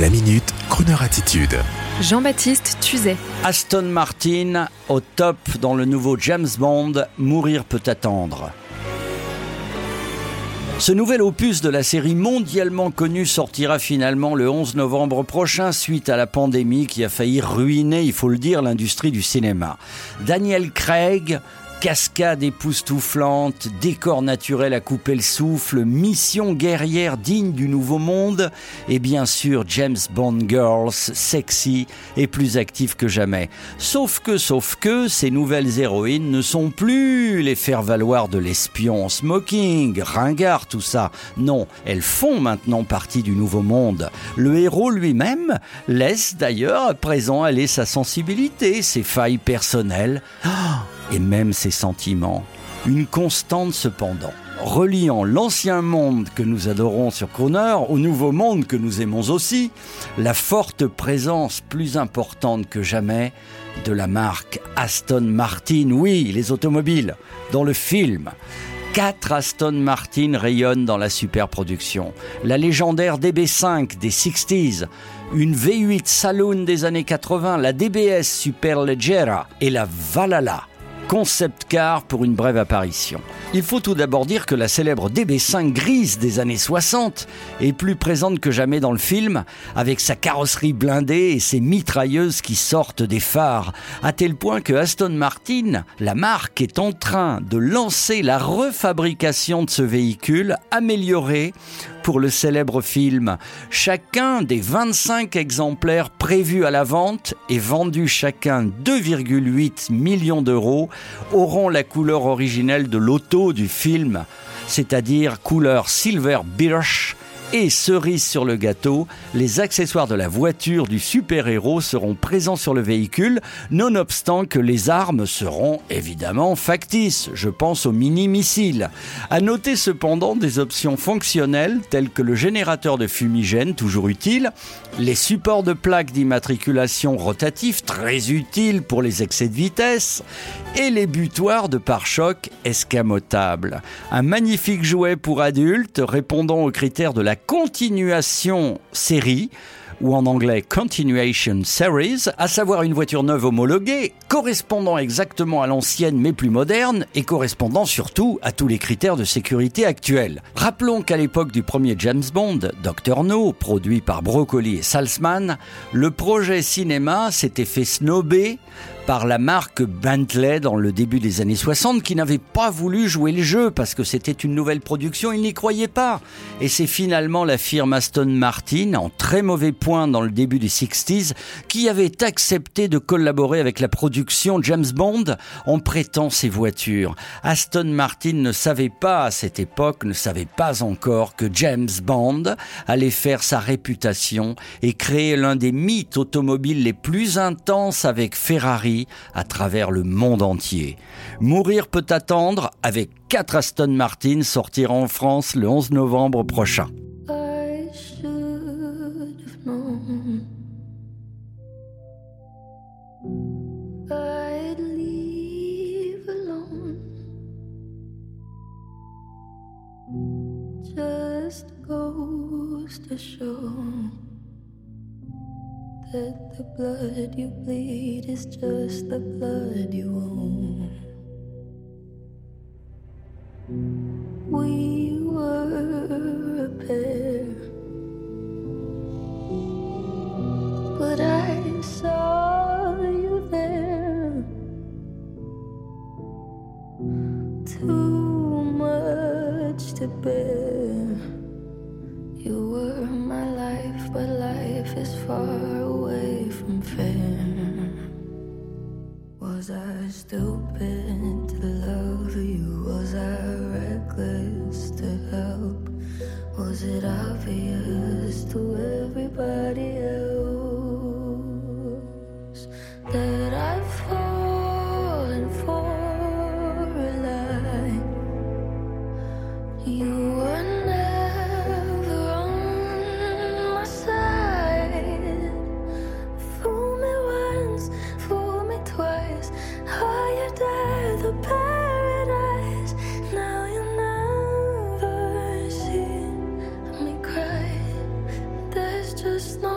La minute, Kroneur attitude. Jean-Baptiste Tuzet. Aston Martin au top dans le nouveau James Bond, Mourir peut attendre. Ce nouvel opus de la série mondialement connue sortira finalement le 11 novembre prochain suite à la pandémie qui a failli ruiner, il faut le dire, l'industrie du cinéma. Daniel Craig, cascade époustouflante, décor naturel à couper le souffle, mission guerrière digne du nouveau monde, et bien sûr James Bond Girls, sexy et plus actifs que jamais. Sauf que, sauf que, ces nouvelles héroïnes ne sont plus les faire-valoir de l'espion smoking, ringard, tout ça. Non, elles font maintenant partie du nouveau monde. Le héros lui-même laisse d'ailleurs à présent aller sa sensibilité, ses failles personnelles. Oh et même ses sentiments. Une constante cependant, reliant l'ancien monde que nous adorons sur Crooner au nouveau monde que nous aimons aussi, la forte présence plus importante que jamais de la marque Aston Martin, oui, les automobiles, dans le film. Quatre Aston Martin rayonnent dans la superproduction. La légendaire DB5 des 60s, une V8 Saloon des années 80, la DBS Superleggera et la Valhalla concept car pour une brève apparition. Il faut tout d'abord dire que la célèbre DB5 grise des années 60 est plus présente que jamais dans le film, avec sa carrosserie blindée et ses mitrailleuses qui sortent des phares, à tel point que Aston Martin, la marque, est en train de lancer la refabrication de ce véhicule amélioré pour le célèbre film. Chacun des 25 exemplaires prévus à la vente et vendus chacun 2,8 millions d'euros auront la couleur originelle de l'auto du film, c'est-à-dire couleur silver birch et cerise sur le gâteau, les accessoires de la voiture du super-héros seront présents sur le véhicule, nonobstant que les armes seront évidemment factices. Je pense aux mini-missiles. À noter cependant des options fonctionnelles telles que le générateur de fumigène, toujours utile, les supports de plaques d'immatriculation rotatifs, très utiles pour les excès de vitesse, et les butoirs de pare-choc escamotables. Un magnifique jouet pour adultes répondant aux critères de la continuation série ou en anglais Continuation Series, à savoir une voiture neuve homologuée, correspondant exactement à l'ancienne mais plus moderne et correspondant surtout à tous les critères de sécurité actuels. Rappelons qu'à l'époque du premier James Bond, Dr No, produit par Broccoli et Salzman, le projet cinéma s'était fait snober par la marque Bentley dans le début des années 60 qui n'avait pas voulu jouer le jeu parce que c'était une nouvelle production, ils n'y croyaient pas. Et c'est finalement la firme Aston Martin, en très mauvais point dans le début des 60s, qui avait accepté de collaborer avec la production James Bond en prêtant ses voitures. Aston Martin ne savait pas à cette époque, ne savait pas encore que James Bond allait faire sa réputation et créer l'un des mythes automobiles les plus intenses avec Ferrari à travers le monde entier. Mourir peut attendre avec 4 Aston Martin sortiront en France le 11 novembre prochain. That the blood you bleed is just the blood you own. We were a pair, but I saw you there. Too much to bear. But life is far away from fair. Was I stupid to love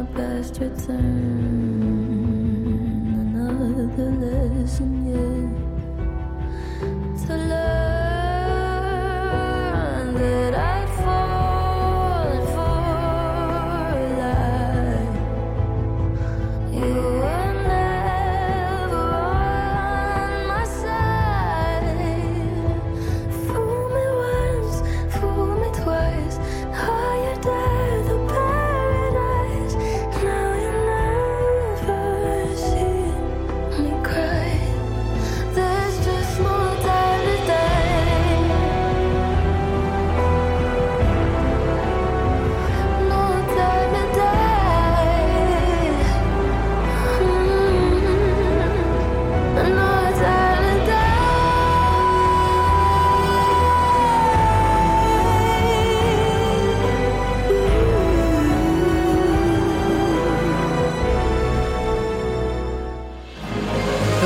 my best return. Another lesson, yeah.